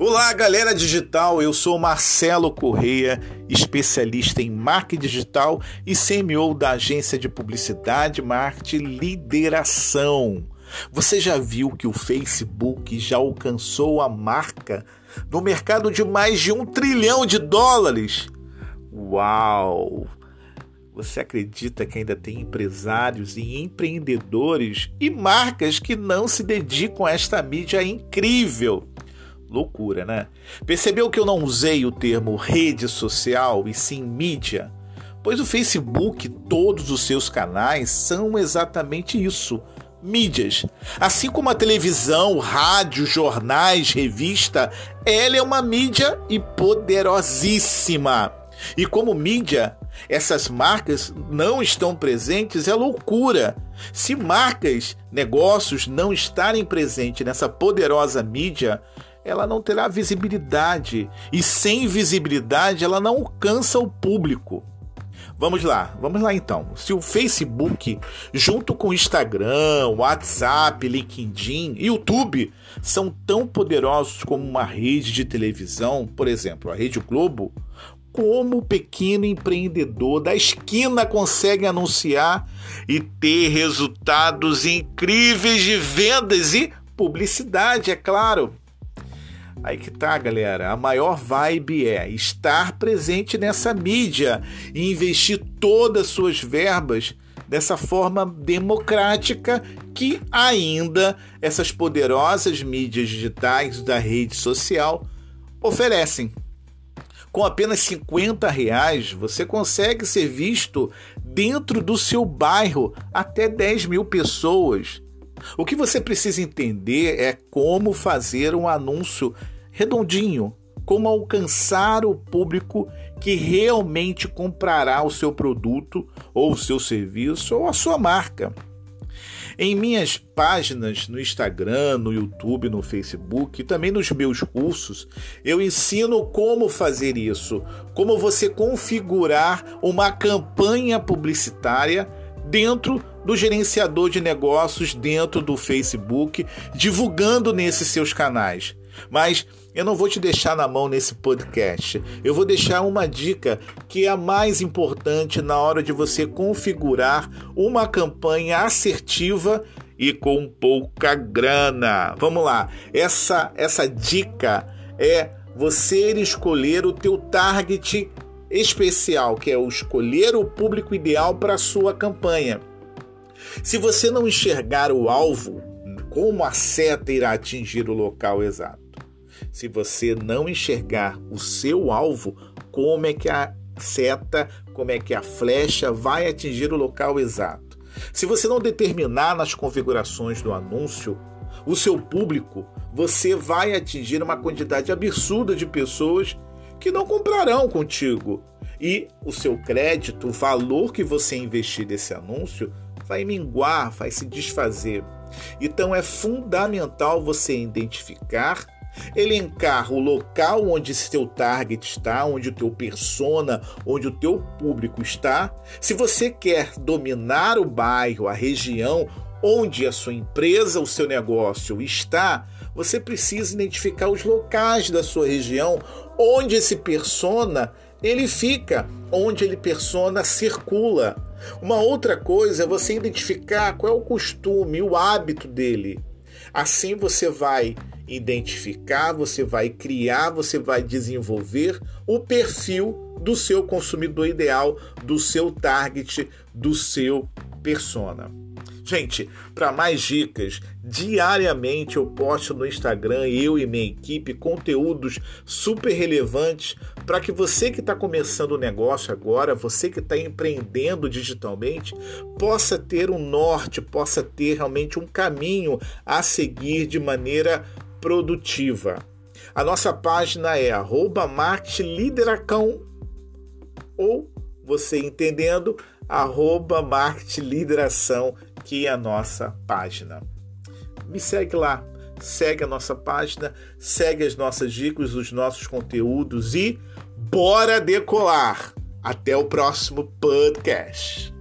Olá, galera digital. Eu sou Marcelo Correia, especialista em marketing digital e CMO da agência de publicidade, marketing lideração. Você já viu que o Facebook já alcançou a marca no mercado de mais de um trilhão de dólares? Uau! Você acredita que ainda tem empresários e empreendedores e marcas que não se dedicam a esta mídia incrível? Loucura, né? Percebeu que eu não usei o termo rede social e sim mídia? Pois o Facebook, todos os seus canais são exatamente isso. Mídias. Assim como a televisão, rádio, jornais, revista, ela é uma mídia e poderosíssima. E como mídia, essas marcas não estão presentes é loucura. Se marcas, negócios não estarem presentes nessa poderosa mídia, ela não terá visibilidade. E sem visibilidade, ela não alcança o público. Vamos lá, vamos lá então. Se o Facebook, junto com o Instagram, WhatsApp, LinkedIn, YouTube, são tão poderosos como uma rede de televisão, por exemplo, a Rede Globo, como o pequeno empreendedor da esquina consegue anunciar e ter resultados incríveis de vendas e publicidade, é claro. Aí que tá, galera. A maior vibe é estar presente nessa mídia e investir todas as suas verbas dessa forma democrática que ainda essas poderosas mídias digitais da rede social oferecem. Com apenas 50 reais, você consegue ser visto dentro do seu bairro até 10 mil pessoas o que você precisa entender é como fazer um anúncio redondinho, como alcançar o público que realmente comprará o seu produto ou o seu serviço ou a sua marca. Em minhas páginas no Instagram, no YouTube, no Facebook e também nos meus cursos, eu ensino como fazer isso, como você configurar uma campanha publicitária dentro do gerenciador de negócios dentro do Facebook, divulgando nesses seus canais. Mas eu não vou te deixar na mão nesse podcast. Eu vou deixar uma dica que é a mais importante na hora de você configurar uma campanha assertiva e com pouca grana. Vamos lá. Essa essa dica é você escolher o teu target especial, que é o escolher o público ideal para sua campanha. Se você não enxergar o alvo, como a seta irá atingir o local exato? Se você não enxergar o seu alvo, como é que a seta, como é que a flecha vai atingir o local exato? Se você não determinar nas configurações do anúncio o seu público, você vai atingir uma quantidade absurda de pessoas que não comprarão contigo. E o seu crédito, o valor que você investir nesse anúncio, vai minguar, vai se desfazer. Então é fundamental você identificar, elencar o local onde seu target está, onde o teu persona, onde o teu público está. Se você quer dominar o bairro, a região onde a sua empresa, o seu negócio está, você precisa identificar os locais da sua região onde esse persona ele fica, onde ele persona circula. Uma outra coisa é você identificar qual é o costume, o hábito dele. Assim você vai identificar, você vai criar, você vai desenvolver o perfil do seu consumidor ideal, do seu target, do seu persona. Gente, para mais dicas, diariamente eu posto no Instagram, eu e minha equipe, conteúdos super relevantes para que você que está começando o negócio agora, você que está empreendendo digitalmente, possa ter um norte, possa ter realmente um caminho a seguir de maneira produtiva. A nossa página é arroba Lideracão ou você entendendo, arroba Lideração aqui a nossa página. Me segue lá, segue a nossa página, segue as nossas dicas, os nossos conteúdos e bora decolar! Até o próximo podcast.